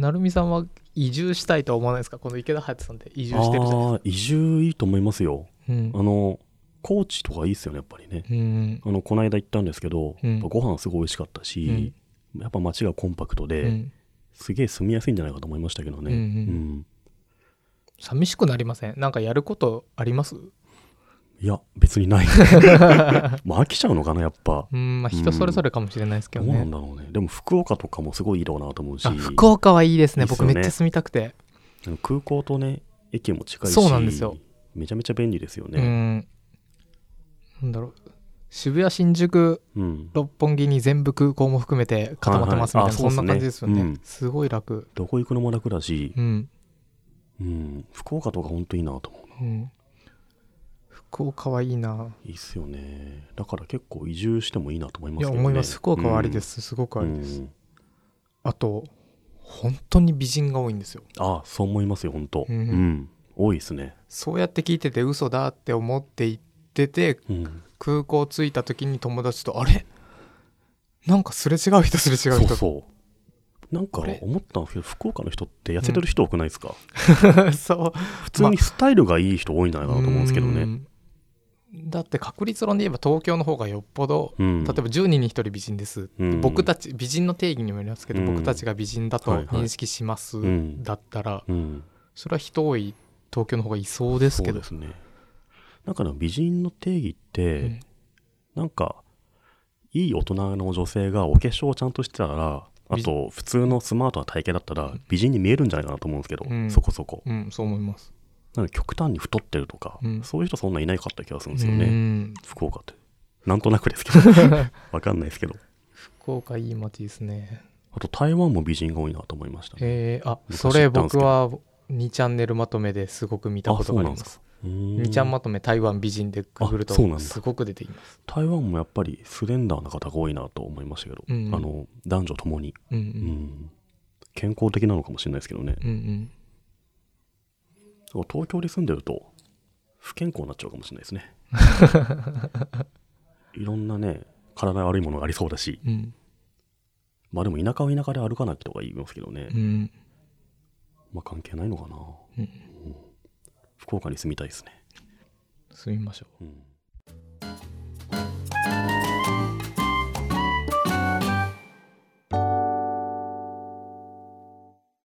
成美さんは移住したいとは思わないですか？この池田隼人さんって移住してるじゃないああ移住いいと思いますよ。ですかあの高知とかいいっすよねやっぱりね。うんうん。あのこの間行ったんですけど、うん。ご飯すごい美味しかったし、やっぱ街がコンパクトで、うん。すげえ住みやすいんじゃないかと思いましたけどね、うんうん。うん。寂しくなりません？なんかやることあります？いや別にない。もう飽きちゃうのかなやっぱ。うんまあ人それぞれかもしれないですけどうなどねんだろうね。でも福岡とかもすごいいいだろうなと思うし。あ福岡はいいですねいいっすよね。僕めっちゃ住みたくて。空港とね駅も近いしそうなんですよ。めちゃめちゃ便利ですようねん。なんだろう渋谷新宿うん、六本木に全部空港も含めて固まってますみたいな、はいはい。あそんな感じですよね、そうっすごい楽。どこ行くのも楽だし、うん、うん、福岡とかほんといいなと思う。うん、福岡はいいな。いいっすよね。だから結構移住してもいいなと思いますね。いや思います。福岡はありです、すごくありです、うん。あと本当に美人が多いんですよ。あそう思いますよ本当。ううん。ん、多いですね。そうやって聞いてて嘘だって思って行っててうん。空港着いた時に友達とあれ？なんかすれ違う人すれ違そうう人。そうなんか思ったんですけど福岡の人って痩せてる人多くないですか、そう。普通にスタイルがいい人多いんじゃないかなと思うんですけどね、うんだって確率論で言えば東京の方がよっぽどうん、例えば10人に1人美人です、うん。僕たち美人の定義にもよりますけど、うん僕たちが美人だと認識します、うん。だったらうん、それは人多い東京の方がいそうですけど。そうですね。だから美人の定義って、うん。なんかいい大人の女性がお化粧をちゃんとしてたらあ美と普通のスマートな体型だったら美人に見えるんじゃないかなと思うんですけど、うん。そこそこ。うん。そう思いますなんか極端に太ってるとか、うん。そういう人そんないないかった気がするんですうよね、ん。福岡って。なんとなくですけど。わかんないですけど。福岡いい街ですね。あと台湾も美人が多いなと思いましたね。えー、あ昔それ僕は2チャンネルまとめですごく見たことがあります。2 2ちゃんまとめ台湾美人でググるとすごく出てきます。台湾もやっぱりスレンダーな方が多いなと思いましたけど、うん。うんあの男女ともに、うんううんん、健康的なのかもしれないですけどね。うんうん東京に住んでると不健康になっちゃうかもしれないですね。いろんなね、体悪いものがありそうだし、うん、まあでも田舎は田舎で歩かないとか言いますけどね、うん、まあ関係ないのかな、うん、福岡に住みたいですね。住みましょう。